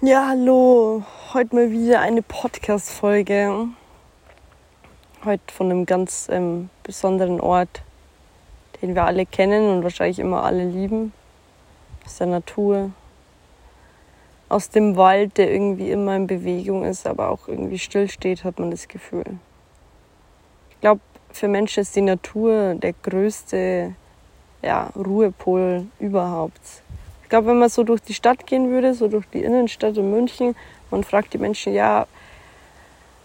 Ja, hallo. Heute mal wieder eine Podcast-Folge. Heute von einem ganz ähm, besonderen Ort, den wir alle kennen und wahrscheinlich immer alle lieben. Aus der Natur. Aus dem Wald, der irgendwie immer in Bewegung ist, aber auch irgendwie stillsteht, hat man das Gefühl. Ich glaube, für Menschen ist die Natur der größte ja, Ruhepol überhaupt ich glaube, wenn man so durch die Stadt gehen würde, so durch die Innenstadt in München, man fragt die Menschen, ja,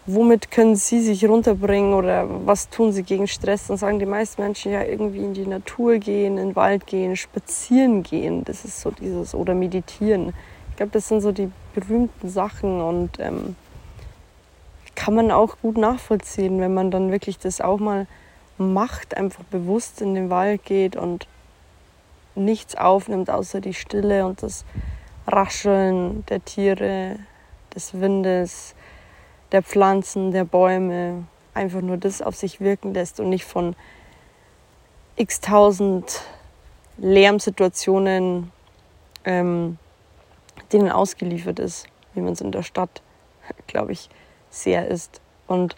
womit können sie sich runterbringen oder was tun sie gegen Stress, dann sagen die meisten Menschen ja irgendwie in die Natur gehen, in den Wald gehen, spazieren gehen. Das ist so dieses oder meditieren. Ich glaube, das sind so die berühmten Sachen und ähm, kann man auch gut nachvollziehen, wenn man dann wirklich das auch mal macht, einfach bewusst in den Wald geht und nichts aufnimmt außer die Stille und das Rascheln der Tiere, des Windes, der Pflanzen, der Bäume, einfach nur das auf sich wirken lässt und nicht von x tausend Lärmsituationen ähm, denen ausgeliefert ist, wie man es in der Stadt, glaube ich, sehr ist. Und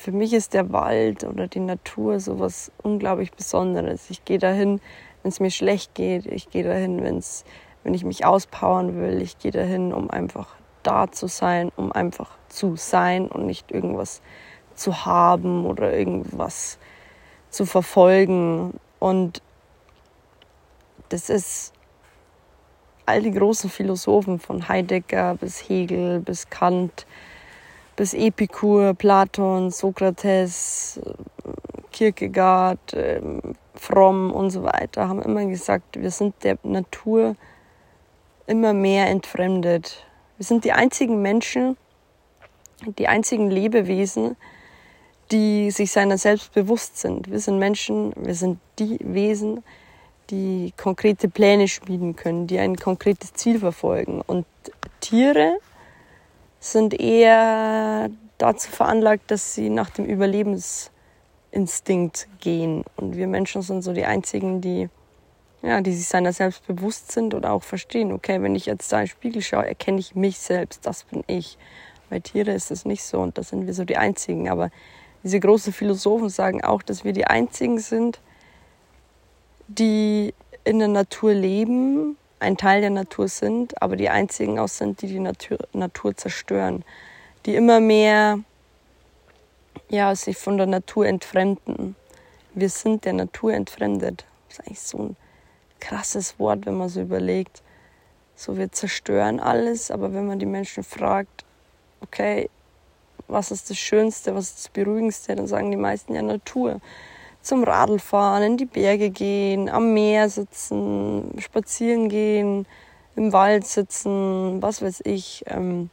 für mich ist der Wald oder die Natur so was unglaublich Besonderes. Ich gehe dahin, wenn es mir schlecht geht. Ich gehe dahin, wenn's, wenn ich mich auspowern will. Ich gehe dahin, um einfach da zu sein, um einfach zu sein und nicht irgendwas zu haben oder irgendwas zu verfolgen. Und das ist all die großen Philosophen von Heidegger bis Hegel bis Kant bis Epikur, Platon, Sokrates, Kierkegaard, ähm, Fromm und so weiter haben immer gesagt, wir sind der Natur immer mehr entfremdet. Wir sind die einzigen Menschen, die einzigen Lebewesen, die sich seiner selbst bewusst sind. Wir sind Menschen, wir sind die Wesen, die konkrete Pläne schmieden können, die ein konkretes Ziel verfolgen. Und Tiere sind eher dazu veranlagt, dass sie nach dem Überlebensinstinkt gehen. Und wir Menschen sind so die einzigen, die, ja, die sich seiner selbst bewusst sind und auch verstehen, okay, wenn ich jetzt da in den Spiegel schaue, erkenne ich mich selbst, das bin ich. Bei Tiere ist es nicht so und da sind wir so die einzigen. Aber diese großen Philosophen sagen auch, dass wir die einzigen sind, die in der Natur leben ein Teil der Natur sind, aber die einzigen auch sind, die die Natur, Natur zerstören, die immer mehr ja, sich von der Natur entfremden. Wir sind der Natur entfremdet. Das ist eigentlich so ein krasses Wort, wenn man so überlegt. So, wir zerstören alles, aber wenn man die Menschen fragt, okay, was ist das Schönste, was ist das Beruhigendste, dann sagen die meisten ja Natur zum Radlfahren, in die Berge gehen, am Meer sitzen, spazieren gehen, im Wald sitzen, was weiß ich. Ähm,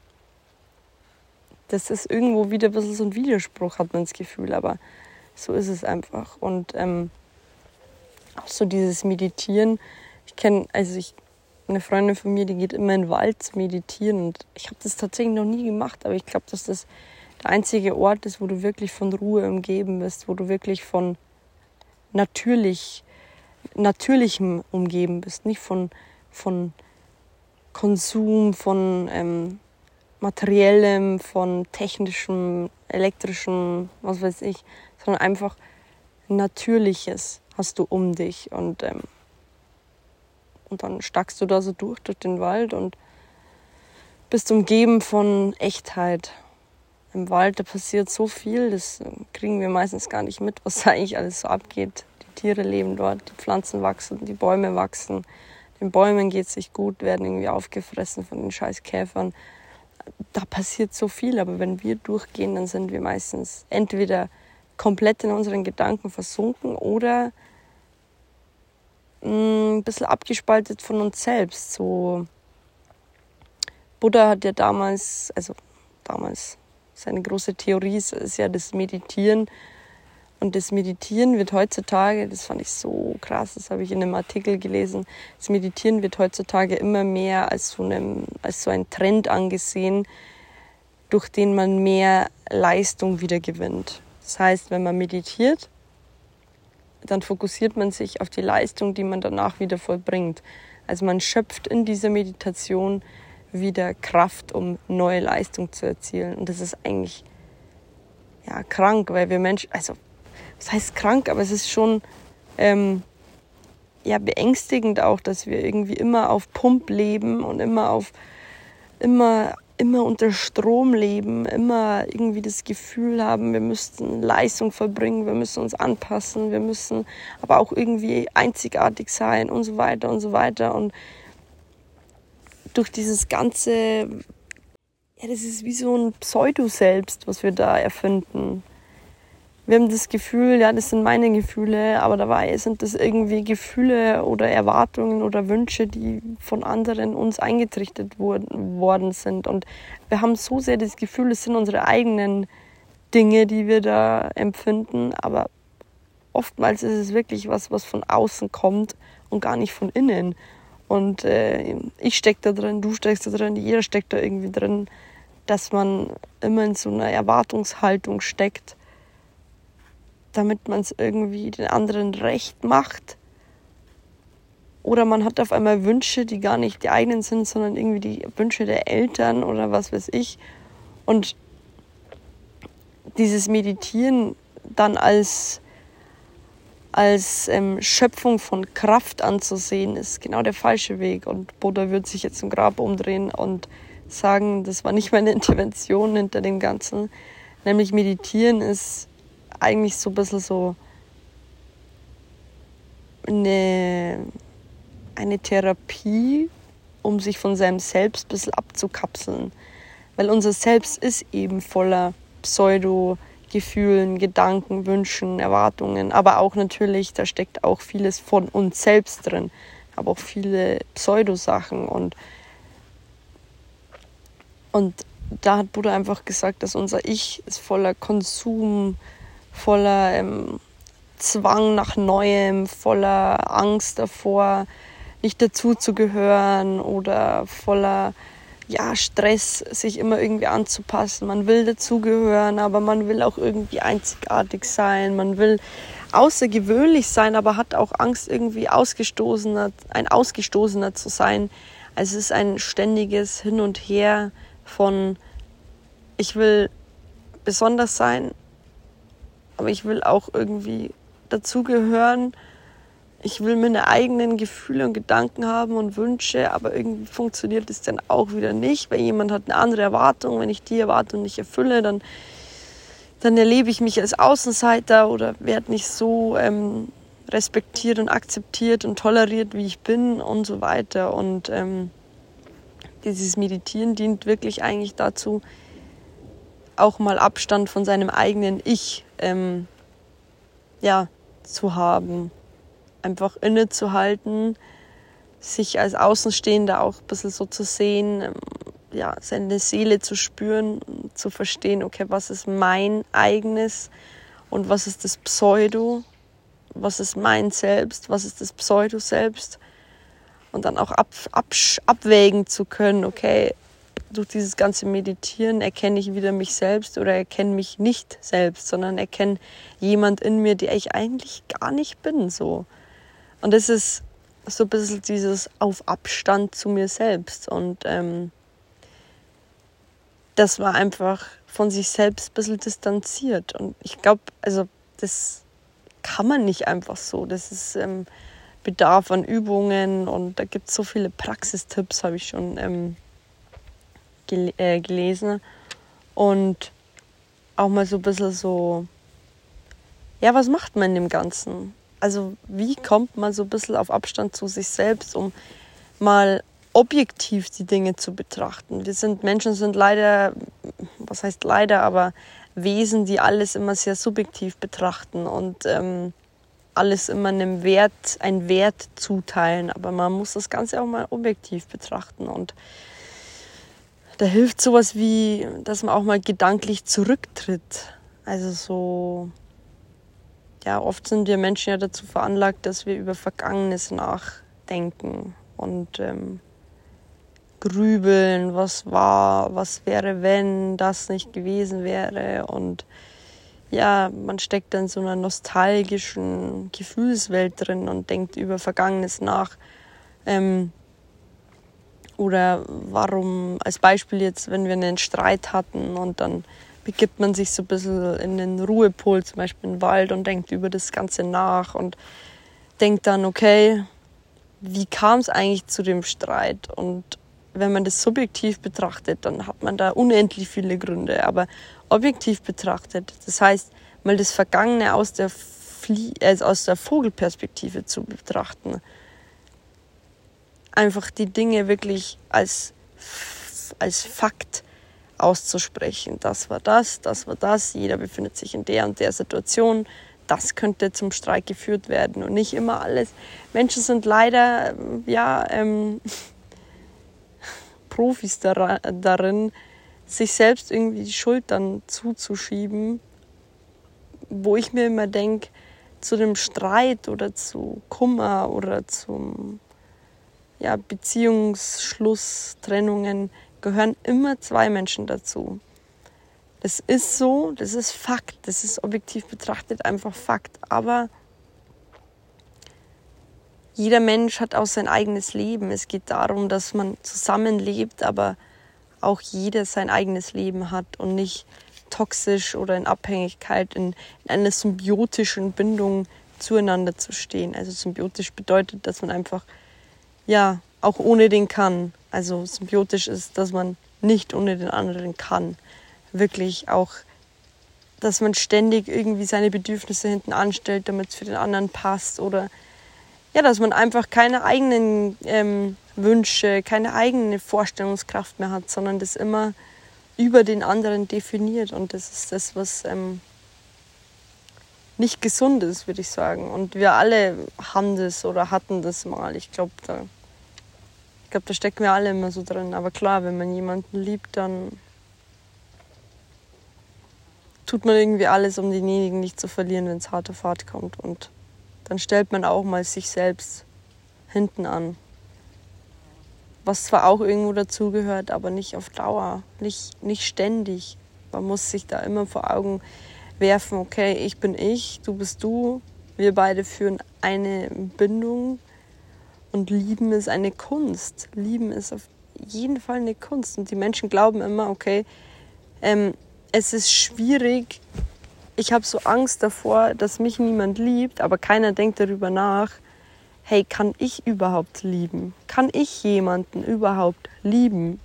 das ist irgendwo wieder ein bisschen so ein Widerspruch, hat man das Gefühl, aber so ist es einfach. Und ähm, auch so dieses Meditieren. Ich kenne, also ich, eine Freundin von mir, die geht immer in den Wald zu meditieren und ich habe das tatsächlich noch nie gemacht, aber ich glaube, dass das der einzige Ort ist, wo du wirklich von Ruhe umgeben bist, wo du wirklich von natürlich, natürlichem umgeben bist, nicht von, von Konsum, von ähm, materiellem, von technischem, elektrischem, was weiß ich, sondern einfach Natürliches hast du um dich und, ähm, und dann stackst du da so durch, durch den Wald und bist umgeben von Echtheit im Wald, da passiert so viel, das kriegen wir meistens gar nicht mit, was da eigentlich alles so abgeht. Die Tiere leben dort, die Pflanzen wachsen, die Bäume wachsen. Den Bäumen geht es sich gut, werden irgendwie aufgefressen von den scheiß Käfern. Da passiert so viel, aber wenn wir durchgehen, dann sind wir meistens entweder komplett in unseren Gedanken versunken oder mm, ein bisschen abgespaltet von uns selbst. So Buddha hat ja damals, also damals seine große Theorie ist, ist ja das Meditieren. Und das Meditieren wird heutzutage, das fand ich so krass, das habe ich in einem Artikel gelesen, das Meditieren wird heutzutage immer mehr als so, einem, als so ein Trend angesehen, durch den man mehr Leistung wieder gewinnt. Das heißt, wenn man meditiert, dann fokussiert man sich auf die Leistung, die man danach wieder vollbringt. Also man schöpft in dieser Meditation wieder Kraft, um neue Leistung zu erzielen. Und das ist eigentlich ja krank, weil wir Menschen, also was heißt krank, aber es ist schon ähm, ja beängstigend auch, dass wir irgendwie immer auf Pump leben und immer auf immer immer unter Strom leben, immer irgendwie das Gefühl haben, wir müssten Leistung verbringen, wir müssen uns anpassen, wir müssen aber auch irgendwie einzigartig sein und so weiter und so weiter. Und durch dieses ganze, ja, das ist wie so ein Pseudo-Selbst, was wir da erfinden wir haben das Gefühl, ja, das sind meine Gefühle, aber dabei sind das irgendwie Gefühle oder Erwartungen oder Wünsche, die von anderen uns eingetrichtert worden sind. Und wir haben so sehr das Gefühl, es sind unsere eigenen Dinge, die wir da empfinden, aber oftmals ist es wirklich was, was von außen kommt und gar nicht von innen. Und äh, ich stecke da drin, du steckst da drin, jeder steckt da irgendwie drin, dass man immer in so einer Erwartungshaltung steckt damit man es irgendwie den anderen recht macht. Oder man hat auf einmal Wünsche, die gar nicht die eigenen sind, sondern irgendwie die Wünsche der Eltern oder was weiß ich. Und dieses Meditieren dann als, als ähm, Schöpfung von Kraft anzusehen, ist genau der falsche Weg. Und Buddha wird sich jetzt im Grab umdrehen und sagen, das war nicht meine Intervention hinter dem Ganzen. Nämlich meditieren ist eigentlich so ein bisschen so eine, eine Therapie, um sich von seinem Selbst ein bisschen abzukapseln. Weil unser Selbst ist eben voller Pseudo-Gefühlen, Gedanken, Wünschen, Erwartungen, aber auch natürlich, da steckt auch vieles von uns selbst drin, aber auch viele Pseudo-Sachen. Und und da hat Buddha einfach gesagt, dass unser Ich ist voller Konsum, voller ähm, Zwang nach Neuem, voller Angst davor, nicht dazuzugehören oder voller ja, Stress, sich immer irgendwie anzupassen. Man will dazugehören, aber man will auch irgendwie einzigartig sein. Man will außergewöhnlich sein, aber hat auch Angst, irgendwie ausgestoßener, ein Ausgestoßener zu sein. Also es ist ein ständiges Hin und Her von ich will besonders sein, aber ich will auch irgendwie dazugehören. Ich will meine eigenen Gefühle und Gedanken haben und Wünsche, aber irgendwie funktioniert es dann auch wieder nicht, weil jemand hat eine andere Erwartung. Wenn ich die Erwartung nicht erfülle, dann, dann erlebe ich mich als Außenseiter oder werde nicht so ähm, respektiert und akzeptiert und toleriert, wie ich bin und so weiter. Und ähm, dieses Meditieren dient wirklich eigentlich dazu, auch mal Abstand von seinem eigenen Ich ähm, ja, zu haben. Einfach innezuhalten, sich als Außenstehender auch ein bisschen so zu sehen, ähm, ja, seine Seele zu spüren, zu verstehen, okay, was ist mein eigenes und was ist das Pseudo, was ist mein Selbst, was ist das Pseudo-Selbst und dann auch ab, ab, abwägen zu können, okay, durch dieses ganze Meditieren erkenne ich wieder mich selbst oder erkenne mich nicht selbst, sondern erkenne jemand in mir, der ich eigentlich gar nicht bin. So. Und das ist so ein bisschen dieses auf Abstand zu mir selbst. Und ähm, das war einfach von sich selbst ein bisschen distanziert. Und ich glaube, also das kann man nicht einfach so. Das ist ähm, Bedarf an Übungen und da gibt es so viele Praxistipps, habe ich schon ähm, gel äh, gelesen und auch mal so ein bisschen so, ja, was macht man in dem Ganzen? Also wie kommt man so ein bisschen auf Abstand zu sich selbst, um mal objektiv die Dinge zu betrachten. Wir sind Menschen sind leider, was heißt leider, aber Wesen, die alles immer sehr subjektiv betrachten und ähm, alles immer einem Wert, einen Wert zuteilen. Aber man muss das Ganze auch mal objektiv betrachten und da hilft sowas wie, dass man auch mal gedanklich zurücktritt. Also so, ja, oft sind wir Menschen ja dazu veranlagt, dass wir über Vergangenes nachdenken und ähm, grübeln, was war, was wäre, wenn das nicht gewesen wäre. Und ja, man steckt dann in so einer nostalgischen Gefühlswelt drin und denkt über Vergangenes nach. Ähm, Oder warum, als Beispiel jetzt, wenn wir einen Streit hatten und dann begibt man sich so ein bisschen in den Ruhepol, zum Beispiel im Wald und denkt über das Ganze nach und denkt dann, okay, wie kam es eigentlich zu dem Streit? Und wenn man das subjektiv betrachtet, dann hat man da unendlich viele Gründe. Aber objektiv betrachtet, das heißt, mal das Vergangene aus der, Flie äh, aus der Vogelperspektive zu betrachten, einfach die Dinge wirklich als, als Fakt auszusprechen. Das war das, das war das, jeder befindet sich in der und der Situation, das könnte zum Streik geführt werden und nicht immer alles. Menschen sind leider, ja, ähm, Profis darin, sich selbst irgendwie die Schuld dann zuzuschieben, wo ich mir immer denke, zu dem Streit oder zu Kummer oder zum ja, Beziehungsschluss, Trennungen gehören immer zwei Menschen dazu. Das ist so, das ist Fakt, das ist objektiv betrachtet einfach Fakt. Aber jeder Mensch hat auch sein eigenes Leben. Es geht darum, dass man zusammenlebt, aber auch jeder sein eigenes Leben hat und nicht toxisch oder in Abhängigkeit, in, in einer symbiotischen Bindung zueinander zu stehen. Also symbiotisch bedeutet, dass man einfach ja auch ohne den kann. Also symbiotisch ist, dass man nicht ohne den anderen kann. Wirklich auch, dass man ständig irgendwie seine Bedürfnisse hinten anstellt, damit es für den anderen passt. Oder ja, dass man einfach keine eigenen ähm, Wünsche, keine eigene Vorstellungskraft mehr hat, sondern das immer über den anderen definiert. Und das ist das, was ähm, nicht gesund ist, würde ich sagen. Und wir alle haben das oder hatten das mal. Ich glaube, da, glaub, da stecken wir alle immer so drin. Aber klar, wenn man jemanden liebt, dann tut man irgendwie alles, um denjenigen nicht zu verlieren, wenn es harte Fahrt kommt. Und dann stellt man auch mal sich selbst hinten an was zwar auch irgendwo dazugehört, aber nicht auf Dauer, nicht, nicht ständig. Man muss sich da immer vor Augen werfen, okay, ich bin ich, du bist du, wir beide führen eine Bindung und lieben ist eine Kunst. Lieben ist auf jeden Fall eine Kunst. Und die Menschen glauben immer, okay, ähm, es ist schwierig, ich habe so Angst davor, dass mich niemand liebt, aber keiner denkt darüber nach, hey, kann ich überhaupt lieben? Kann ich jemanden überhaupt lieben?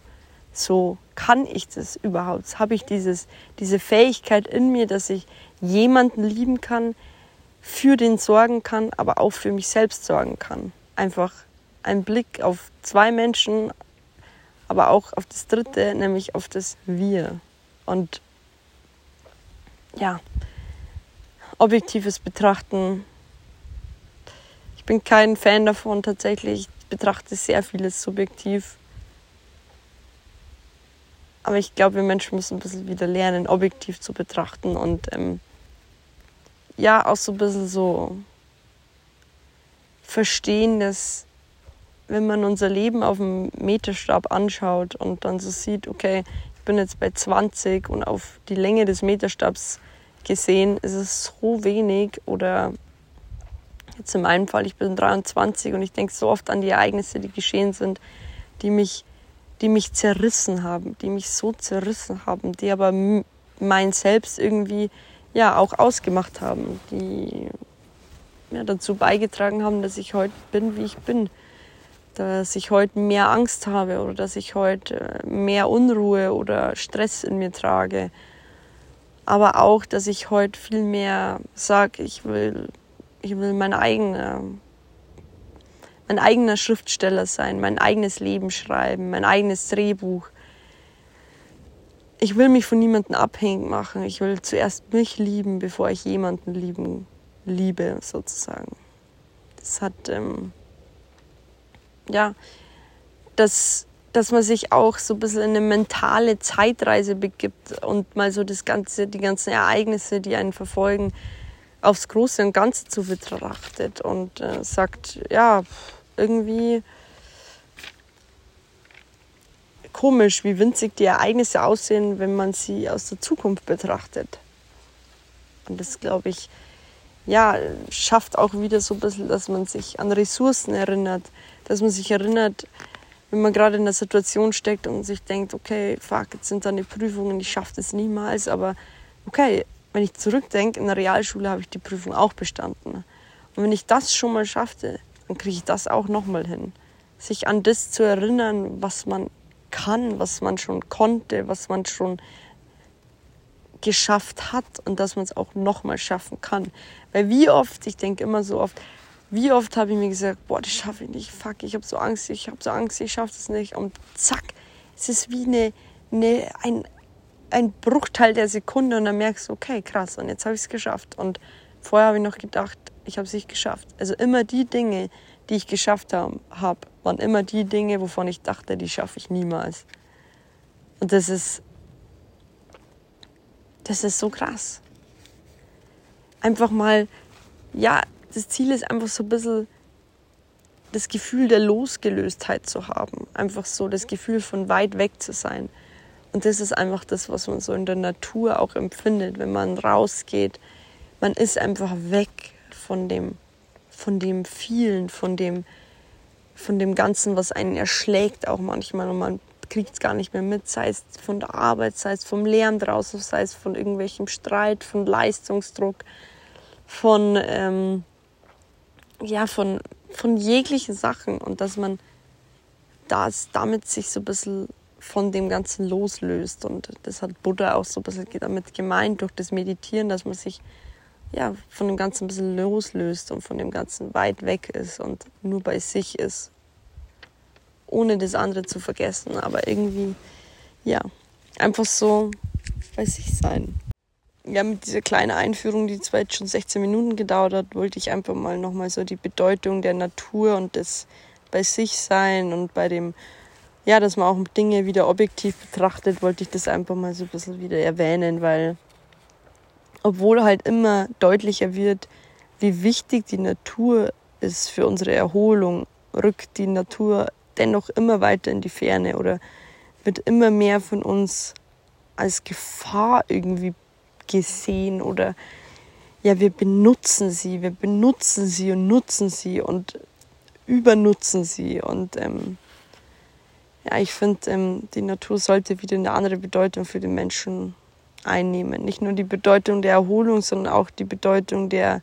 So, kann ich das überhaupt? Habe ich dieses, diese Fähigkeit in mir, dass ich jemanden lieben kann, für den sorgen kann, aber auch für mich selbst sorgen kann? Einfach ein Blick auf zwei Menschen, aber auch auf das dritte, nämlich auf das Wir. Und ja, objektives Betrachten ich bin kein Fan davon tatsächlich. Ich betrachte sehr vieles subjektiv. Aber ich glaube, wir Menschen müssen ein bisschen wieder lernen, objektiv zu betrachten und ähm, ja, auch so ein bisschen so verstehen, dass wenn man unser Leben auf dem Meterstab anschaut und dann so sieht, okay, ich bin jetzt bei 20 und auf die Länge des Meterstabs gesehen ist es so wenig oder Jetzt in meinem Fall, ich bin 23 und ich denke so oft an die Ereignisse, die geschehen sind, die mich, die mich zerrissen haben, die mich so zerrissen haben, die aber mein Selbst irgendwie ja auch ausgemacht haben, die ja, dazu beigetragen haben, dass ich heute bin, wie ich bin, dass ich heute mehr Angst habe oder dass ich heute äh, mehr Unruhe oder Stress in mir trage, aber auch, dass ich heute viel mehr sage, ich will ich will mein eigener, mein eigener Schriftsteller sein, mein eigenes Leben schreiben, mein eigenes Drehbuch. Ich will mich von niemandem abhängig machen. Ich will zuerst mich lieben, bevor ich jemanden lieben, liebe, sozusagen. Das hat, ähm, ja, das, dass man sich auch so ein bisschen in eine mentale Zeitreise begibt und mal so das ganze, die ganzen Ereignisse, die einen verfolgen, aufs Große und Ganze zu betrachtet und äh, sagt, ja, irgendwie komisch, wie winzig die Ereignisse aussehen, wenn man sie aus der Zukunft betrachtet. Und das, glaube ich, ja, schafft auch wieder so ein bisschen, dass man sich an Ressourcen erinnert, dass man sich erinnert, wenn man gerade in einer Situation steckt und sich denkt, okay, fuck, jetzt sind da die Prüfungen, ich schaffe das niemals, aber okay, wenn ich zurückdenke, in der Realschule habe ich die Prüfung auch bestanden. Und wenn ich das schon mal schaffte, dann kriege ich das auch nochmal hin. Sich an das zu erinnern, was man kann, was man schon konnte, was man schon geschafft hat und dass man es auch nochmal schaffen kann. Weil wie oft, ich denke immer so oft, wie oft habe ich mir gesagt, boah, das schaffe ich nicht, fuck, ich habe so Angst, ich habe so Angst, ich schaffe das nicht. Und zack, es ist wie eine, eine, ein, ein Bruchteil der Sekunde und dann merkst du, okay, krass, und jetzt habe ich es geschafft. Und vorher habe ich noch gedacht, ich habe es nicht geschafft. Also immer die Dinge, die ich geschafft habe, hab, waren immer die Dinge, wovon ich dachte, die schaffe ich niemals. Und das ist, das ist so krass. Einfach mal, ja, das Ziel ist einfach so ein bisschen das Gefühl der Losgelöstheit zu haben. Einfach so das Gefühl von weit weg zu sein. Und das ist einfach das, was man so in der Natur auch empfindet, wenn man rausgeht. Man ist einfach weg von dem, von dem vielen, von dem, von dem Ganzen, was einen erschlägt auch manchmal und man kriegt es gar nicht mehr mit, sei es von der Arbeit, sei es vom Lärm draußen, sei es von irgendwelchem Streit, von Leistungsdruck, von ähm, ja, von, von jeglichen Sachen. Und dass man das, damit sich so ein bisschen von dem Ganzen loslöst. Und das hat Buddha auch so ein bisschen damit gemeint, durch das Meditieren, dass man sich ja, von dem Ganzen ein bisschen loslöst und von dem Ganzen weit weg ist und nur bei sich ist, ohne das andere zu vergessen. Aber irgendwie, ja, einfach so bei sich sein ja, mit dieser kleinen Einführung, die zwar jetzt schon 16 Minuten gedauert hat, wollte ich einfach mal nochmal so die Bedeutung der Natur und des bei sich sein und bei dem, ja, dass man auch Dinge wieder objektiv betrachtet, wollte ich das einfach mal so ein bisschen wieder erwähnen, weil obwohl halt immer deutlicher wird, wie wichtig die Natur ist für unsere Erholung, rückt die Natur dennoch immer weiter in die Ferne oder wird immer mehr von uns als Gefahr irgendwie gesehen oder ja, wir benutzen sie, wir benutzen sie und nutzen sie und übernutzen sie. Und ähm, ja, ich finde, ähm, die Natur sollte wieder eine andere Bedeutung für den Menschen einnehmen. Nicht nur die Bedeutung der Erholung, sondern auch die Bedeutung der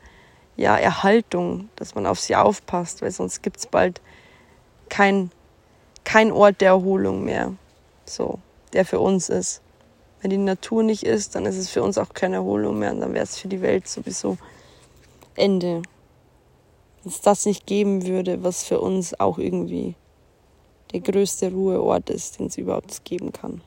ja, Erhaltung, dass man auf sie aufpasst, weil sonst gibt es bald kein, kein Ort der Erholung mehr, so, der für uns ist. Wenn die Natur nicht ist, dann ist es für uns auch keine Erholung mehr und dann wäre es für die Welt sowieso Ende. Wenn es das nicht geben würde, was für uns auch irgendwie der größte Ruheort ist, den es überhaupt geben kann.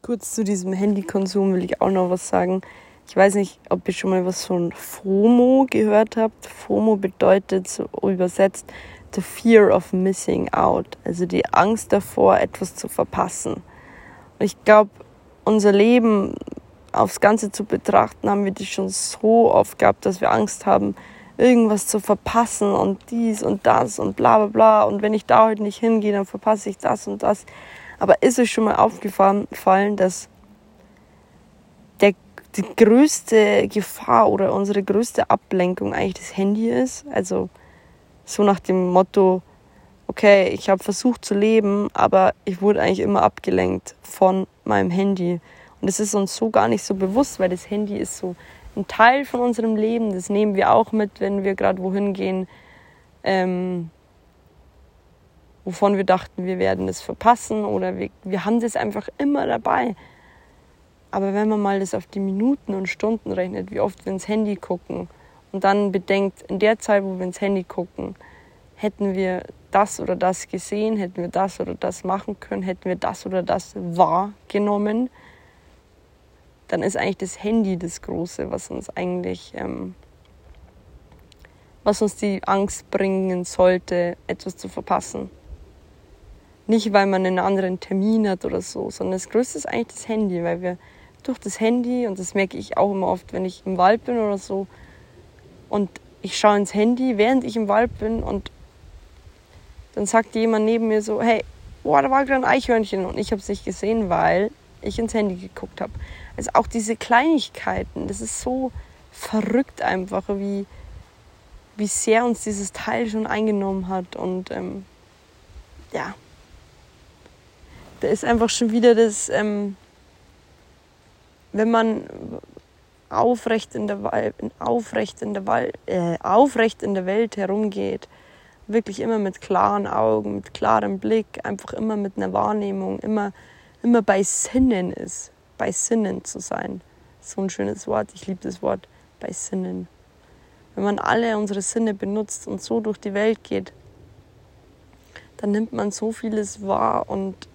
Kurz zu diesem Handykonsum will ich auch noch was sagen. Ich weiß nicht, ob ihr schon mal was von FOMO gehört habt. FOMO bedeutet so übersetzt the fear of missing out, also die Angst davor, etwas zu verpassen. Und ich glaube, unser Leben aufs Ganze zu betrachten, haben wir das schon so oft gehabt, dass wir Angst haben, irgendwas zu verpassen und dies und das und bla bla bla. Und wenn ich da heute nicht hingehe, dann verpasse ich das und das. Aber ist euch schon mal aufgefallen, dass der, die größte Gefahr oder unsere größte Ablenkung eigentlich das Handy ist? Also so nach dem Motto, okay, ich habe versucht zu leben, aber ich wurde eigentlich immer abgelenkt von meinem Handy. Und das ist uns so gar nicht so bewusst, weil das Handy ist so ein Teil von unserem Leben. Das nehmen wir auch mit, wenn wir gerade wohin gehen, ähm, wovon wir dachten, wir werden es verpassen oder wir, wir haben das einfach immer dabei. Aber wenn man mal das auf die Minuten und Stunden rechnet, wie oft wir ins Handy gucken und dann bedenkt, in der Zeit, wo wir ins Handy gucken, hätten wir das oder das gesehen, hätten wir das oder das machen können, hätten wir das oder das wahrgenommen, dann ist eigentlich das Handy das Große, was uns eigentlich, ähm, was uns die Angst bringen sollte, etwas zu verpassen. Nicht, weil man einen anderen Termin hat oder so, sondern das Größte ist eigentlich das Handy, weil wir durch das Handy, und das merke ich auch immer oft, wenn ich im Wald bin oder so, und ich schaue ins Handy, während ich im Wald bin und dann sagt jemand neben mir so, hey, boah, da war gerade ein Eichhörnchen und ich habe es nicht gesehen, weil ich ins Handy geguckt habe. Also auch diese Kleinigkeiten, das ist so verrückt einfach, wie, wie sehr uns dieses Teil schon eingenommen hat. Und ähm, ja, da ist einfach schon wieder das, ähm, wenn man aufrecht in der, Welt, aufrecht in der, äh, aufrecht in der Welt herumgeht, wirklich immer mit klaren Augen, mit klarem Blick, einfach immer mit einer Wahrnehmung, immer, immer bei Sinnen ist, bei Sinnen zu sein. So ein schönes Wort, ich liebe das Wort, bei Sinnen. Wenn man alle unsere Sinne benutzt und so durch die Welt geht, dann nimmt man so vieles wahr und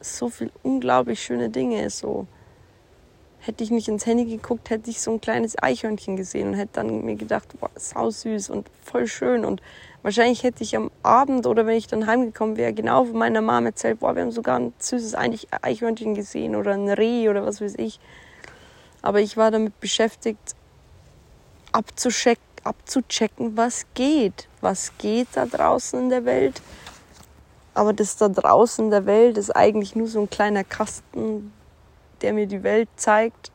so viel unglaublich schöne Dinge. So hätte ich nicht ins Handy geguckt, hätte ich so ein kleines Eichhörnchen gesehen und hätte dann mir gedacht, boah, sau süß und voll schön. Und wahrscheinlich hätte ich am Abend oder wenn ich dann heimgekommen wäre, genau von meiner Mama erzählt, boah, wir haben sogar ein süßes Eichhörnchen gesehen oder ein Reh oder was weiß ich. Aber ich war damit beschäftigt, abzuchecken, abzuchecken, was geht. Was geht da draußen in der Welt? Aber das da draußen in der Welt ist eigentlich nur so ein kleiner Kasten, der mir die Welt zeigt,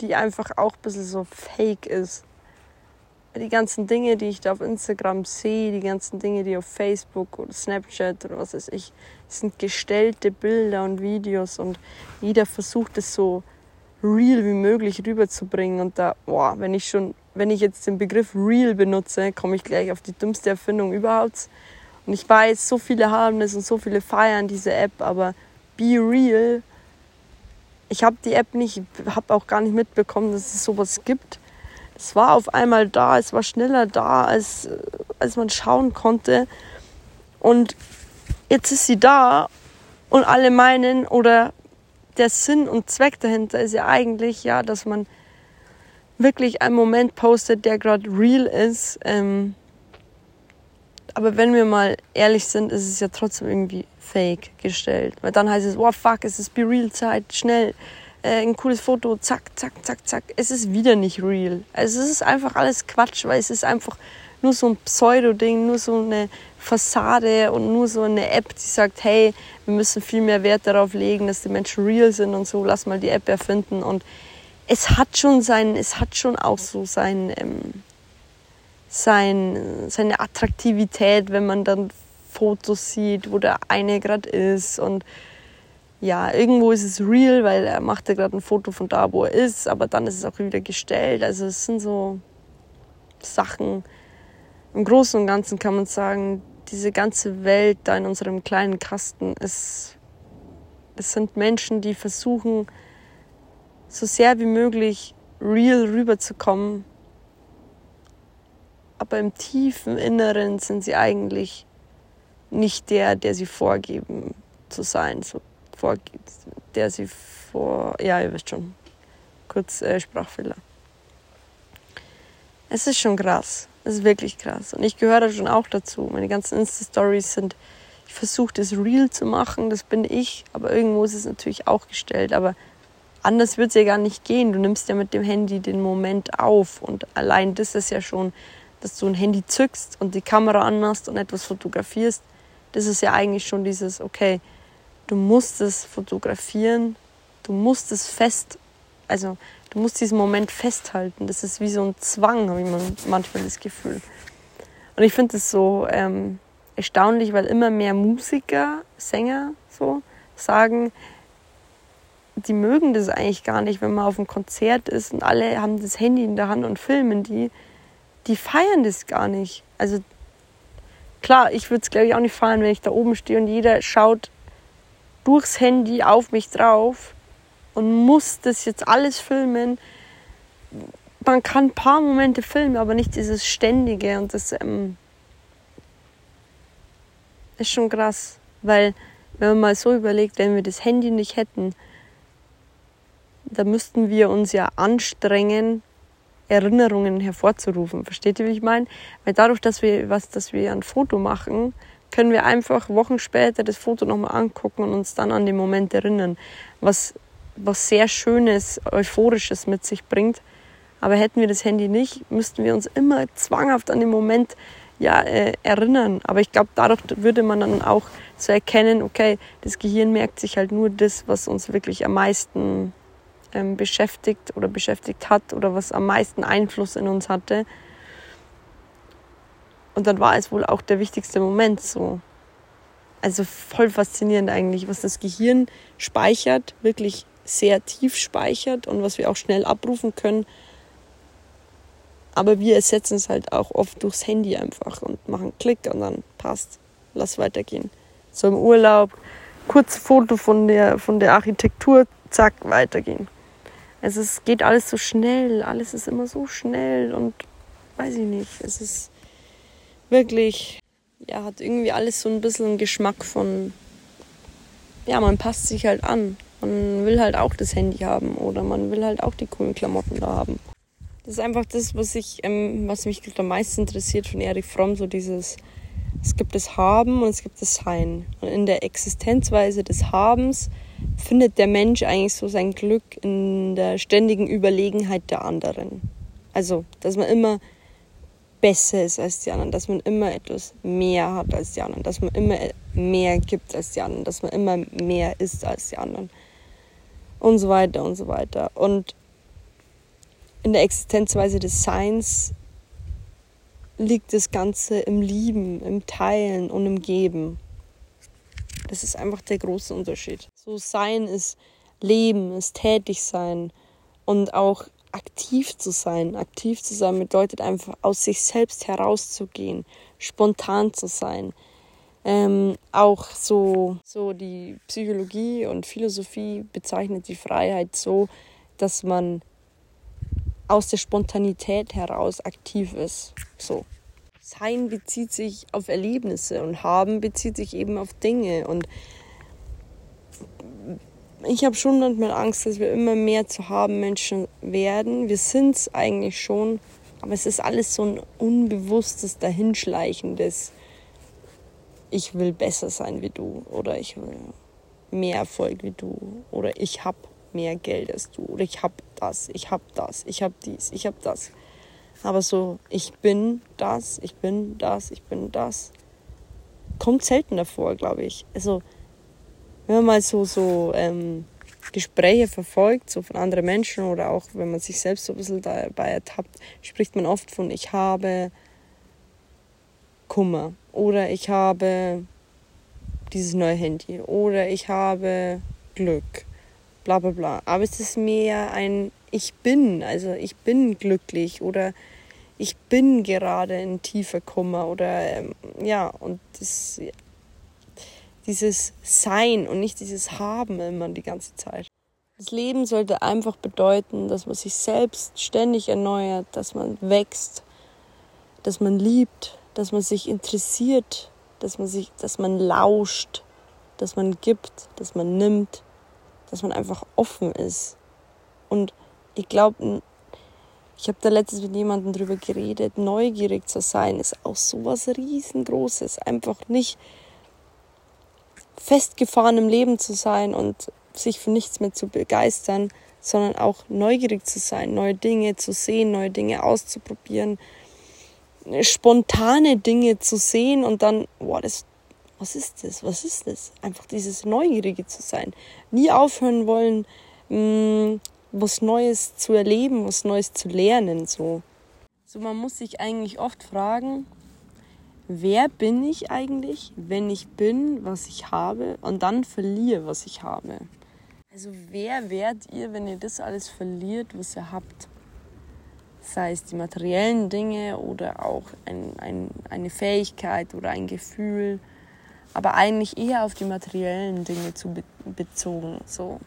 die einfach auch ein bisschen so fake ist. Die ganzen Dinge, die ich da auf Instagram sehe, die ganzen Dinge, die auf Facebook oder Snapchat oder was weiß ich, sind gestellte Bilder und Videos und jeder versucht es so real wie möglich rüberzubringen. Und da, boah, wenn ich schon, wenn ich jetzt den Begriff real benutze, komme ich gleich auf die dümmste Erfindung überhaupt. Und ich weiß, so viele haben es und so viele feiern diese App, aber be real. Ich habe die App nicht, habe auch gar nicht mitbekommen, dass es sowas gibt. Es war auf einmal da, es war schneller da, als, als man schauen konnte. Und jetzt ist sie da und alle meinen oder der Sinn und Zweck dahinter ist ja eigentlich, ja, dass man wirklich einen Moment postet, der gerade real ist. Ähm, aber wenn wir mal ehrlich sind, ist es ja trotzdem irgendwie fake gestellt. Weil dann heißt es, oh fuck, es ist Be Real Zeit, schnell, äh, ein cooles Foto, zack, zack, zack, zack. Es ist wieder nicht real. Also es ist einfach alles Quatsch, weil es ist einfach nur so ein Pseudo-Ding, nur so eine Fassade und nur so eine App, die sagt, hey, wir müssen viel mehr Wert darauf legen, dass die Menschen real sind und so, lass mal die App erfinden. Und es hat schon sein, es hat schon auch so sein, ähm, sein, seine Attraktivität, wenn man dann Fotos sieht, wo der eine gerade ist und ja, irgendwo ist es real, weil er macht ja gerade ein Foto von da, wo er ist, aber dann ist es auch wieder gestellt. Also es sind so Sachen, im Großen und Ganzen kann man sagen, diese ganze Welt da in unserem kleinen Kasten ist, es sind Menschen, die versuchen, so sehr wie möglich real rüberzukommen. Aber im tiefen Inneren sind sie eigentlich nicht der, der sie vorgeben zu sein, so vorgibt, der sie vor, ja, ihr wisst schon, kurz äh, Sprachfehler. Es ist schon krass. Das ist wirklich krass. Und ich gehöre da schon auch dazu. Meine ganzen Insta-Stories sind, ich versuche das real zu machen, das bin ich, aber irgendwo ist es natürlich auch gestellt. Aber anders wird es ja gar nicht gehen. Du nimmst ja mit dem Handy den Moment auf und allein das ist ja schon, dass du ein Handy zückst und die Kamera anmachst und etwas fotografierst. Das ist ja eigentlich schon dieses, okay, du musst es fotografieren, du musst es fest, also du musst diesen Moment festhalten. Das ist wie so ein Zwang, habe ich manchmal das Gefühl. Und ich finde es so ähm, erstaunlich, weil immer mehr Musiker, Sänger so sagen, die mögen das eigentlich gar nicht, wenn man auf einem Konzert ist und alle haben das Handy in der Hand und filmen die. Die feiern das gar nicht. Also klar, ich würde es glaube ich auch nicht feiern, wenn ich da oben stehe und jeder schaut durchs Handy auf mich drauf und muss das jetzt alles filmen. Man kann ein paar Momente filmen, aber nicht dieses Ständige und das ähm, ist schon krass, weil wenn man mal so überlegt, wenn wir das Handy nicht hätten, da müssten wir uns ja anstrengen, Erinnerungen hervorzurufen. Versteht ihr, wie ich meine? Weil dadurch, dass wir was, dass wir ein Foto machen, können wir einfach Wochen später das Foto nochmal angucken und uns dann an den Moment erinnern. Was was sehr Schönes, Euphorisches mit sich bringt. Aber hätten wir das Handy nicht, müssten wir uns immer zwanghaft an den Moment ja, äh, erinnern. Aber ich glaube, dadurch würde man dann auch so erkennen, okay, das Gehirn merkt sich halt nur das, was uns wirklich am meisten ähm, beschäftigt oder beschäftigt hat oder was am meisten Einfluss in uns hatte. Und dann war es wohl auch der wichtigste Moment so. Also voll faszinierend eigentlich, was das Gehirn speichert, wirklich sehr tief speichert und was wir auch schnell abrufen können. Aber wir ersetzen es halt auch oft durchs Handy einfach und machen Klick und dann passt, lass weitergehen. So im Urlaub, kurz Foto von der, von der Architektur, zack, weitergehen. Also es geht alles so schnell, alles ist immer so schnell und weiß ich nicht, es ist wirklich, ja, hat irgendwie alles so ein bisschen einen Geschmack von, ja, man passt sich halt an. Man will halt auch das Handy haben oder man will halt auch die coolen Klamotten da haben. Das ist einfach das, was ich, ähm, was mich am meisten interessiert von Erich Fromm, so dieses, es gibt das Haben und es gibt das Sein. Und in der Existenzweise des Habens findet der Mensch eigentlich so sein Glück in der ständigen Überlegenheit der anderen. Also, dass man immer besser ist als die anderen, dass man immer etwas mehr hat als die anderen, dass man immer mehr gibt als die anderen, dass man immer mehr ist als die anderen und so weiter und so weiter. Und in der Existenzweise des Seins liegt das Ganze im Lieben, im Teilen und im Geben. Das ist einfach der große Unterschied. So sein ist Leben, ist tätig sein und auch aktiv zu sein. Aktiv zu sein bedeutet einfach aus sich selbst herauszugehen, spontan zu sein. Ähm, auch so, so die Psychologie und Philosophie bezeichnet die Freiheit so, dass man aus der Spontanität heraus aktiv ist. So. Sein bezieht sich auf Erlebnisse und haben bezieht sich eben auf Dinge. Und ich habe schon manchmal Angst, dass wir immer mehr zu haben Menschen werden. Wir sind es eigentlich schon, aber es ist alles so ein unbewusstes, dahinschleichendes. Ich will besser sein wie du oder ich will mehr Erfolg wie du oder ich habe mehr Geld als du oder ich habe das, ich habe das, ich habe dies, ich habe das. Aber so, ich bin das, ich bin das, ich bin das, kommt selten davor, glaube ich. Also, wenn man mal so, so ähm, Gespräche verfolgt, so von anderen Menschen oder auch wenn man sich selbst so ein bisschen dabei ertappt, spricht man oft von ich habe Kummer oder ich habe dieses neue Handy oder ich habe Glück bla bla bla. Aber es ist mehr ein Ich bin, also ich bin glücklich oder ich bin gerade in tiefer Kummer oder ähm, ja, und das, dieses Sein und nicht dieses Haben immer die ganze Zeit. Das Leben sollte einfach bedeuten, dass man sich selbst ständig erneuert, dass man wächst, dass man liebt, dass man sich interessiert, dass man sich, dass man lauscht, dass man gibt, dass man nimmt, dass man einfach offen ist. Und ich glaube, ich habe da letztens mit jemandem drüber geredet, neugierig zu sein ist auch so was riesengroßes. Einfach nicht festgefahren im Leben zu sein und sich für nichts mehr zu begeistern, sondern auch neugierig zu sein, neue Dinge zu sehen, neue Dinge auszuprobieren, spontane Dinge zu sehen und dann, boah, das, was ist das? Was ist das? Einfach dieses Neugierige zu sein. Nie aufhören wollen, mh, mm, was Neues zu erleben, was Neues zu lernen. So. so, man muss sich eigentlich oft fragen, wer bin ich eigentlich, wenn ich bin, was ich habe und dann verliere, was ich habe. Also wer werdet ihr, wenn ihr das alles verliert, was ihr habt? sei es die materiellen Dinge oder auch ein, ein, eine Fähigkeit oder ein Gefühl aber eigentlich eher auf die materiellen Dinge zu be bezogen. So,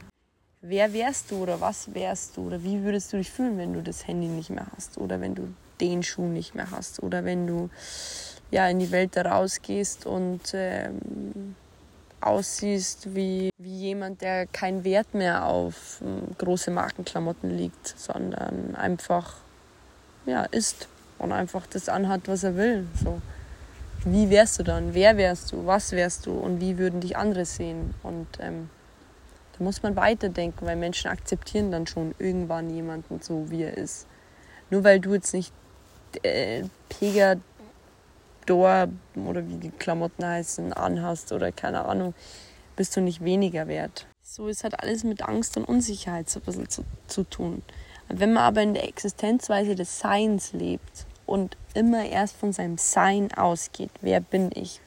wer wärst du oder was wärst du oder wie würdest du dich fühlen, wenn du das Handy nicht mehr hast oder wenn du den Schuh nicht mehr hast oder wenn du ja in die Welt rausgehst und ähm, aussiehst wie, wie jemand, der keinen Wert mehr auf ähm, große Markenklamotten legt, sondern einfach ja ist und einfach das anhat, was er will. So wie wärst du dann? Wer wärst du? Was wärst du? Und wie würden dich andere sehen? Und ähm, da muss man weiterdenken, weil Menschen akzeptieren dann schon irgendwann jemanden so, wie er ist. Nur weil du jetzt nicht äh, Pegador oder wie die Klamotten heißen, anhast oder keine Ahnung, bist du nicht weniger wert. So ist halt alles mit Angst und Unsicherheit so ein bisschen zu, zu tun. Wenn man aber in der Existenzweise des Seins lebt und immer erst von seinem Sein ausgeht. Wer bin ich?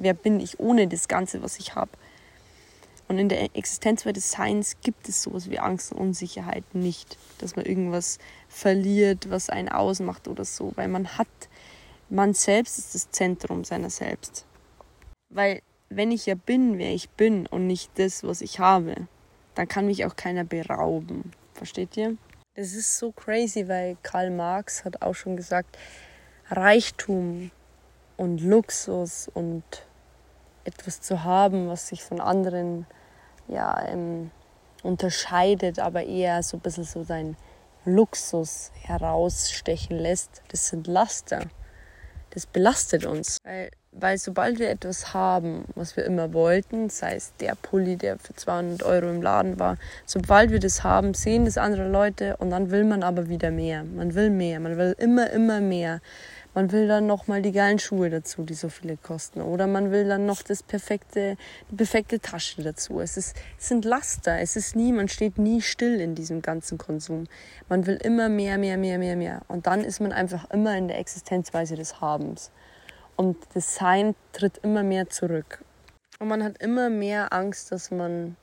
wer bin ich ohne das Ganze, was ich habe. Und in der Existenzwelt des Seins gibt es sowas wie Angst und Unsicherheit nicht, dass man irgendwas verliert, was einen ausmacht oder so, weil man hat, man selbst ist das Zentrum seiner selbst. Weil wenn ich ja bin, wer ich bin und nicht das, was ich habe, dann kann mich auch keiner berauben. Versteht ihr? Das ist so crazy, weil Karl Marx hat auch schon gesagt, Reichtum und Luxus und etwas zu haben, was sich von anderen ja, ähm, unterscheidet, aber eher so ein bisschen so sein Luxus herausstechen lässt, das sind Laster. Das belastet uns. Weil, weil sobald wir etwas haben, was wir immer wollten, sei es der Pulli, der für 200 Euro im Laden war, sobald wir das haben, sehen das andere Leute und dann will man aber wieder mehr. Man will mehr, man will immer, immer mehr. Man will dann noch mal die geilen Schuhe dazu, die so viele kosten. Oder man will dann noch das perfekte, die perfekte Tasche dazu. Es, ist, es sind Laster. Es ist nie, man steht nie still in diesem ganzen Konsum. Man will immer mehr, mehr, mehr, mehr, mehr. Und dann ist man einfach immer in der Existenzweise des Habens. Und das Sein tritt immer mehr zurück. Und man hat immer mehr Angst, dass man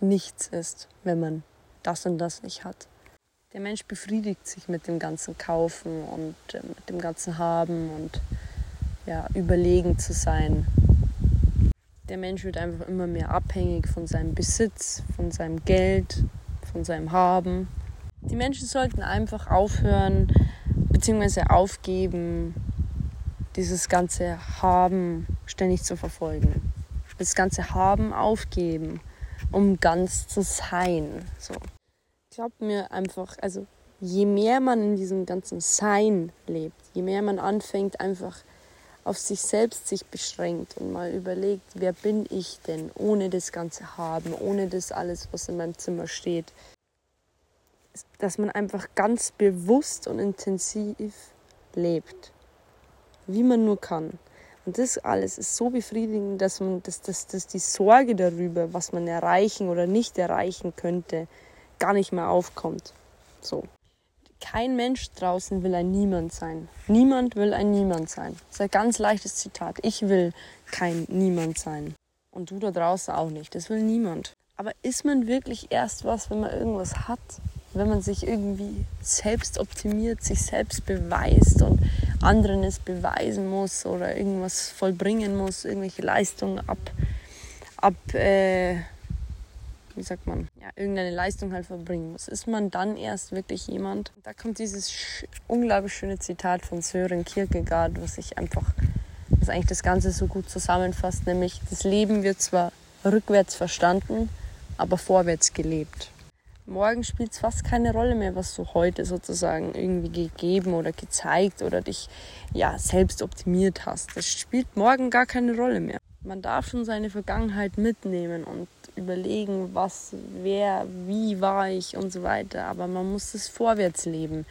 nichts ist, wenn man das und das nicht hat. Der Mensch befriedigt sich mit dem ganzen Kaufen und äh, mit dem ganzen Haben und ja, überlegen zu sein. Der Mensch wird einfach immer mehr abhängig von seinem Besitz, von seinem Geld, von seinem Haben. Die Menschen sollten einfach aufhören bzw. aufgeben, dieses ganze Haben ständig zu verfolgen. Das ganze Haben aufgeben, um ganz zu sein. So glaube mir einfach, also je mehr man in diesem ganzen Sein lebt, je mehr man anfängt, einfach auf sich selbst sich beschränkt und mal überlegt, wer bin ich denn ohne das ganze Haben, ohne das alles, was in meinem Zimmer steht, dass man einfach ganz bewusst und intensiv lebt, wie man nur kann. Und das alles ist so befriedigend, dass man, dass, dass, dass die Sorge darüber, was man erreichen oder nicht erreichen könnte, gar nicht mehr aufkommt. So. Kein Mensch draußen will ein Niemand sein. Niemand will ein Niemand sein. Das ist ein ganz leichtes Zitat. Ich will kein Niemand sein. Und du da draußen auch nicht. Das will niemand. Aber ist man wirklich erst was, wenn man irgendwas hat? Wenn man sich irgendwie selbst optimiert, sich selbst beweist und anderen es beweisen muss oder irgendwas vollbringen muss, irgendwelche Leistungen ab, ab äh, wie sagt man, ja, irgendeine Leistung halt verbringen muss, ist man dann erst wirklich jemand. Da kommt dieses unglaublich schöne Zitat von Sören Kierkegaard, was ich einfach, was eigentlich das Ganze so gut zusammenfasst, nämlich das Leben wird zwar rückwärts verstanden, aber vorwärts gelebt. Morgen spielt es fast keine Rolle mehr, was du heute sozusagen irgendwie gegeben oder gezeigt oder dich ja selbst optimiert hast. Das spielt morgen gar keine Rolle mehr. Man darf schon seine Vergangenheit mitnehmen und überlegen, was, wer, wie war ich und so weiter. Aber man muss es vorwärts leben.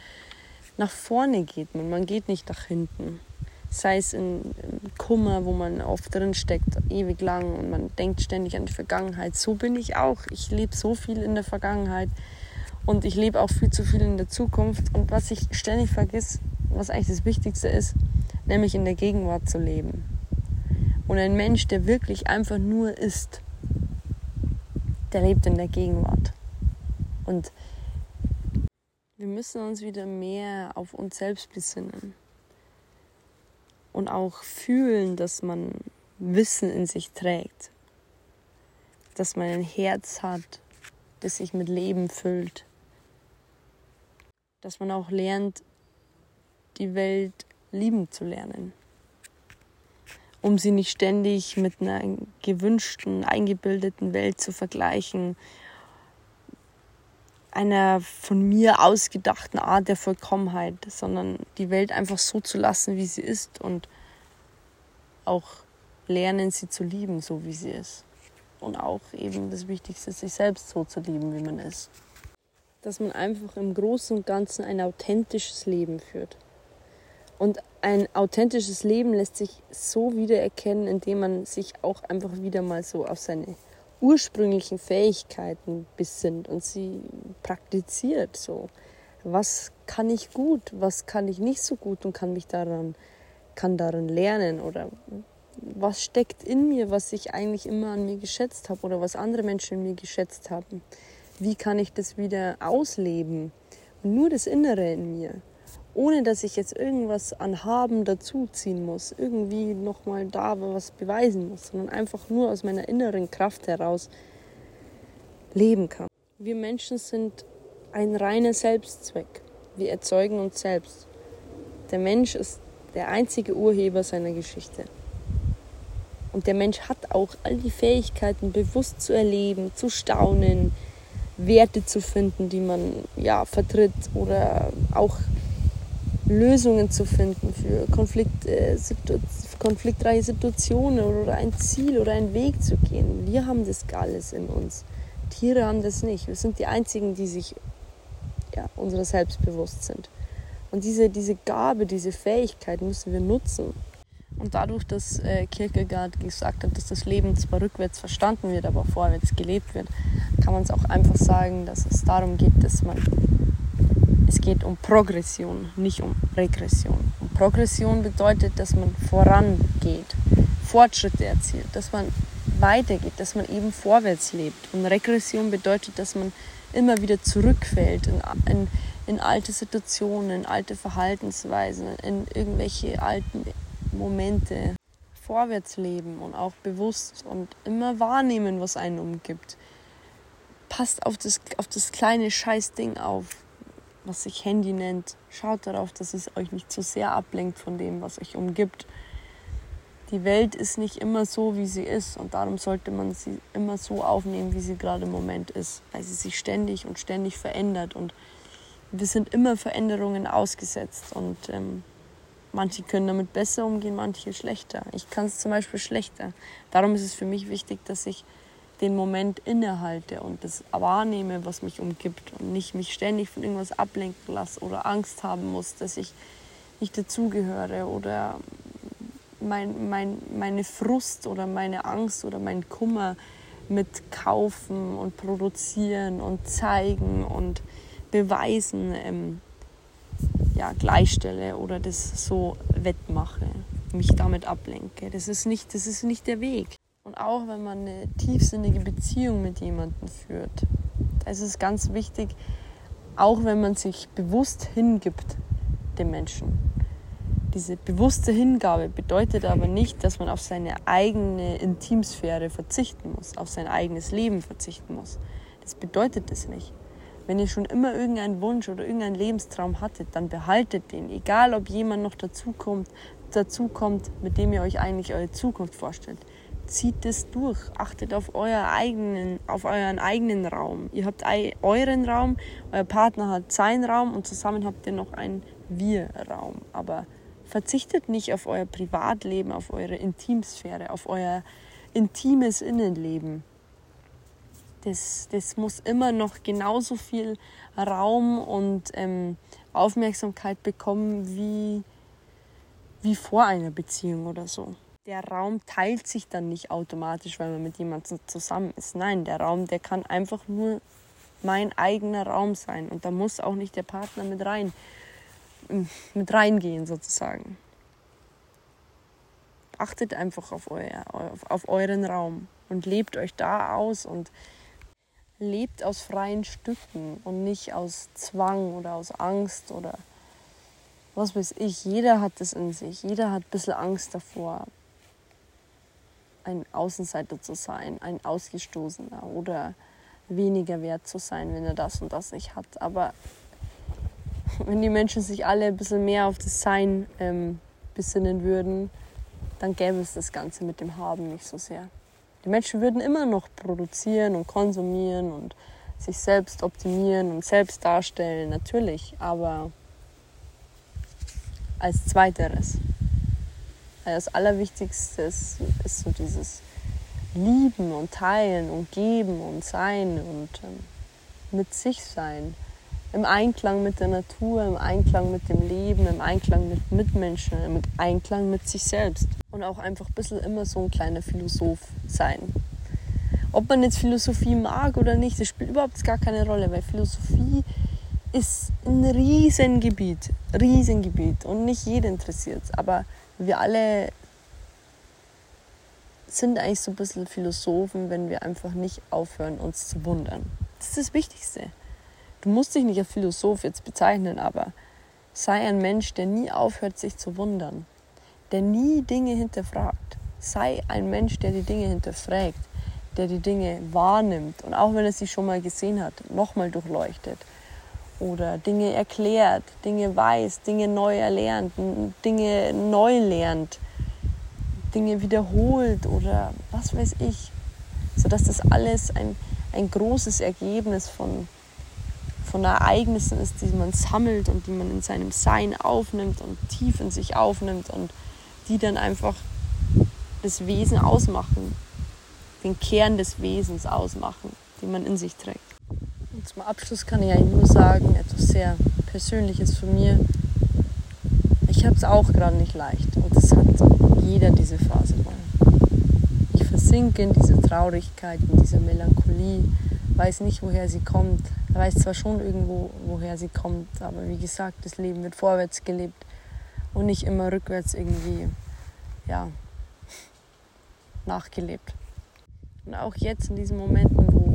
Nach vorne geht man, man geht nicht nach hinten. Sei es in, Kummer, wo man oft drin steckt, ewig lang und man denkt ständig an die Vergangenheit. So bin ich auch. Ich lebe so viel in der Vergangenheit und ich lebe auch viel zu viel in der Zukunft. Und was ich ständig vergiss, was eigentlich das Wichtigste ist, nämlich in der Gegenwart zu leben. Und ein Mensch, der wirklich einfach nur ist, der lebt in der Gegenwart. Und wir müssen uns wieder mehr auf uns selbst besinnen. Und auch fühlen, dass man Wissen in sich trägt. Dass man ein Herz hat, das sich mit Leben füllt. Dass man auch lernt, die Welt lieben zu lernen um sie nicht ständig mit einer gewünschten, eingebildeten Welt zu vergleichen, einer von mir ausgedachten Art der Vollkommenheit, sondern die Welt einfach so zu lassen, wie sie ist und auch lernen, sie zu lieben, so wie sie ist. Und auch eben das Wichtigste, sich selbst so zu lieben, wie man ist. Dass man einfach im Großen und Ganzen ein authentisches Leben führt. Und ein authentisches Leben lässt sich so wiedererkennen, indem man sich auch einfach wieder mal so auf seine ursprünglichen Fähigkeiten besinnt und sie praktiziert. So, was kann ich gut, was kann ich nicht so gut und kann mich daran kann darin lernen oder was steckt in mir, was ich eigentlich immer an mir geschätzt habe oder was andere Menschen in mir geschätzt haben. Wie kann ich das wieder ausleben? Und nur das Innere in mir, ohne dass ich jetzt irgendwas an Haben dazuziehen muss, irgendwie nochmal da was beweisen muss, sondern einfach nur aus meiner inneren Kraft heraus leben kann. Wir Menschen sind ein reiner Selbstzweck. Wir erzeugen uns selbst. Der Mensch ist der einzige Urheber seiner Geschichte. Und der Mensch hat auch all die Fähigkeiten, bewusst zu erleben, zu staunen, Werte zu finden, die man ja vertritt oder auch Lösungen zu finden für Konflikt, äh, situ konfliktreiche Situationen oder ein Ziel oder einen Weg zu gehen. Wir haben das alles in uns. Tiere haben das nicht. Wir sind die Einzigen, die sich ja, unserer selbst bewusst sind. Und diese, diese Gabe, diese Fähigkeit müssen wir nutzen. Und dadurch, dass äh, Kierkegaard gesagt hat, dass das Leben zwar rückwärts verstanden wird, aber vorwärts gelebt wird, kann man es auch einfach sagen, dass es darum geht, dass man es geht um Progression, nicht um Regression. Und Progression bedeutet, dass man vorangeht, Fortschritte erzielt, dass man weitergeht, dass man eben vorwärts lebt. Und Regression bedeutet, dass man immer wieder zurückfällt in, in, in alte Situationen, in alte Verhaltensweisen, in irgendwelche alten Momente vorwärts leben und auch bewusst und immer wahrnehmen, was einen umgibt. Passt auf das, auf das kleine Scheißding auf, was sich Handy nennt. Schaut darauf, dass es euch nicht zu sehr ablenkt von dem, was euch umgibt. Die Welt ist nicht immer so, wie sie ist und darum sollte man sie immer so aufnehmen, wie sie gerade im Moment ist, weil sie sich ständig und ständig verändert und wir sind immer Veränderungen ausgesetzt und ähm, Manche können damit besser umgehen, manche schlechter. Ich kann es zum Beispiel schlechter. Darum ist es für mich wichtig, dass ich den Moment innehalte und das wahrnehme, was mich umgibt und nicht mich ständig von irgendwas ablenken lasse oder Angst haben muss, dass ich nicht dazugehöre oder mein, mein, meine Frust oder meine Angst oder mein Kummer mit kaufen und produzieren und zeigen und beweisen ähm, ja, gleichstelle oder das so wettmache, mich damit ablenke. Das ist nicht, das ist nicht der Weg. Auch wenn man eine tiefsinnige Beziehung mit jemandem führt, da ist es ganz wichtig, auch wenn man sich bewusst hingibt dem Menschen. Diese bewusste Hingabe bedeutet aber nicht, dass man auf seine eigene Intimsphäre verzichten muss, auf sein eigenes Leben verzichten muss. Das bedeutet es nicht. Wenn ihr schon immer irgendeinen Wunsch oder irgendeinen Lebenstraum hattet, dann behaltet den. Egal, ob jemand noch dazukommt, dazukommt, mit dem ihr euch eigentlich eure Zukunft vorstellt. Zieht es durch. Achtet auf, euer eigenen, auf euren eigenen Raum. Ihr habt euren Raum, euer Partner hat seinen Raum und zusammen habt ihr noch einen Wir-Raum. Aber verzichtet nicht auf euer Privatleben, auf eure Intimsphäre, auf euer intimes Innenleben das, das muss immer noch genauso viel Raum und ähm, Aufmerksamkeit bekommen wie, wie vor einer Beziehung oder so. Der Raum teilt sich dann nicht automatisch, weil man mit jemandem zusammen ist. Nein, der Raum, der kann einfach nur mein eigener Raum sein und da muss auch nicht der Partner mit rein mit reingehen sozusagen. Achtet einfach auf, euer, auf, auf euren Raum und lebt euch da aus und lebt aus freien Stücken und nicht aus Zwang oder aus Angst oder was weiß ich. Jeder hat es in sich. Jeder hat ein bisschen Angst davor, ein Außenseiter zu sein, ein Ausgestoßener oder weniger wert zu sein, wenn er das und das nicht hat. Aber wenn die Menschen sich alle ein bisschen mehr auf das Sein ähm, besinnen würden, dann gäbe es das Ganze mit dem Haben nicht so sehr. Die Menschen würden immer noch produzieren und konsumieren und sich selbst optimieren und selbst darstellen, natürlich, aber als zweiteres. Das Allerwichtigste ist, ist so dieses Lieben und Teilen und Geben und Sein und ähm, mit sich sein im Einklang mit der Natur, im Einklang mit dem Leben, im Einklang mit Mitmenschen, im Einklang mit sich selbst. Und auch einfach ein bisschen immer so ein kleiner Philosoph sein. Ob man jetzt Philosophie mag oder nicht, das spielt überhaupt gar keine Rolle, weil Philosophie ist ein Riesengebiet, Riesengebiet und nicht jeder interessiert es. Aber Wir alle sind eigentlich so ein bisschen Philosophen, wenn wir einfach nicht aufhören, uns zu wundern. Das ist das Wichtigste. Du musst dich nicht als Philosoph jetzt bezeichnen, aber sei ein Mensch, der nie aufhört, sich zu wundern, der nie Dinge hinterfragt. Sei ein Mensch, der die Dinge hinterfragt, der die Dinge wahrnimmt und auch wenn er sie schon mal gesehen hat, nochmal durchleuchtet oder Dinge erklärt, Dinge weiß, Dinge neu erlernt, Dinge neu lernt, Dinge wiederholt oder was weiß ich, sodass das alles ein, ein großes Ergebnis von, von Ereignissen ist, die man sammelt und die man in seinem Sein aufnimmt und tief in sich aufnimmt und die dann einfach das Wesen ausmachen, den Kern des Wesens ausmachen, den man in sich trägt. Und zum Abschluss kann ich eigentlich nur sagen, etwas sehr Persönliches von mir. Ich habe es auch gerade nicht leicht und es hat jeder diese Phase mal. Ich versinke in diese Traurigkeit, in diese Melancholie, weiß nicht, woher sie kommt. Ich weiß zwar schon irgendwo, woher sie kommt, aber wie gesagt, das Leben wird vorwärts gelebt und nicht immer rückwärts irgendwie, ja, nachgelebt. Und auch jetzt in diesen Momenten, wo,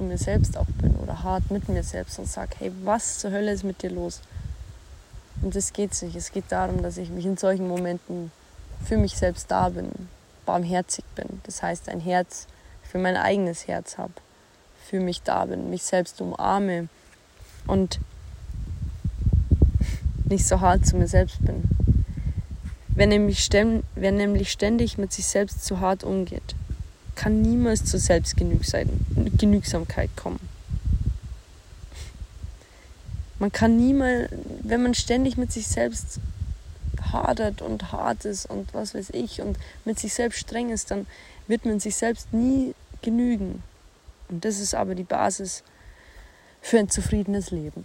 zu mir selbst auch bin oder hart mit mir selbst und sage, hey, was zur Hölle ist mit dir los? Und das geht nicht. Es geht darum, dass ich mich in solchen Momenten für mich selbst da bin, barmherzig bin. Das heißt, ein Herz für mein eigenes Herz habe, für mich da bin, mich selbst umarme und nicht so hart zu mir selbst bin. Wer nämlich, wer nämlich ständig mit sich selbst zu hart umgeht, kann niemals zur Selbstgenügsamkeit kommen. Man kann niemals, wenn man ständig mit sich selbst hadert und hart ist und was weiß ich und mit sich selbst streng ist, dann wird man sich selbst nie genügen. Und das ist aber die Basis für ein zufriedenes Leben.